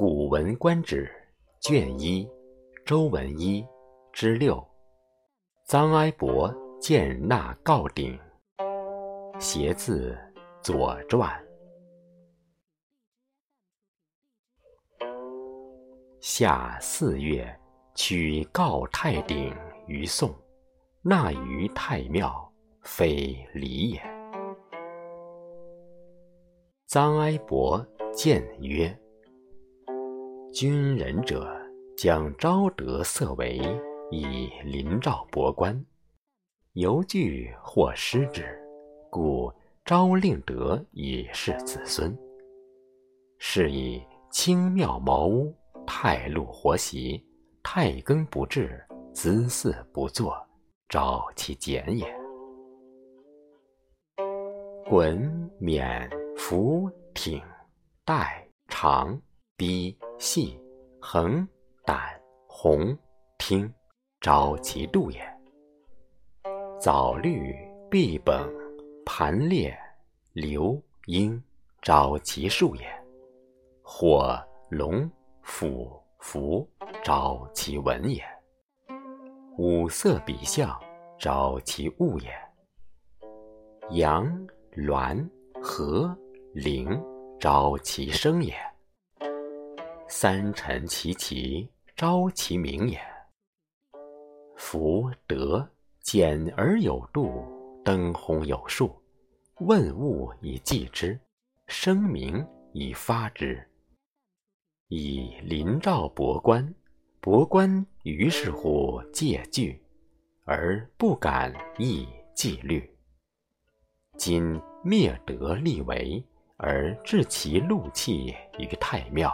古文观止》卷一，周文一之六。臧哀伯见纳告鼎，携自《左传》。夏四月，取告太鼎于宋，纳于太庙，非礼也。臧哀伯谏曰：“君人者，将昭德色为。”以临诏博官，犹惧或失之，故昭令德以示子孙。是以清庙茅屋、太禄活席、太庚不至、子嗣不作，昭其简也。衮冕服挺带长逼细横胆红听。昭其度也。藻绿碧本盘列流英，昭其数也。火龙虎符，昭其文也。五色比象，昭其物也。阳鸾和灵，昭其声也。三辰其齐，昭其名也。福德简而有度，登鸿有数，问物以记之，声名以发之。以临诏博官，博官于是乎戒惧，而不敢议纪律。今灭德立为，而置其禄器于太庙，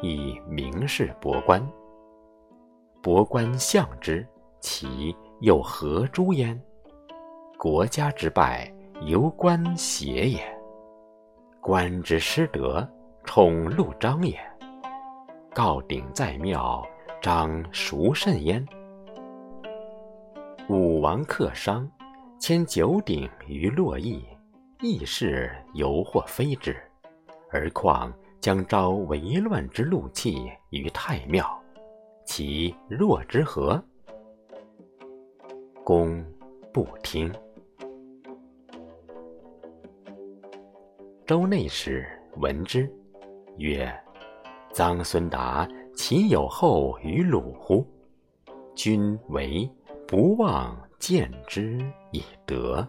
以明士博官。博官相之。其又何诸焉？国家之败，由官邪也；官之失德，宠禄彰也。告鼎在庙，彰孰甚焉？武王克商，迁九鼎于洛邑，邑氏犹或非之，而况将招为乱之禄器于太庙，其若之何？公不听。周内史闻之，曰：“臧孙达其有后于鲁乎？君为不忘见之以德。”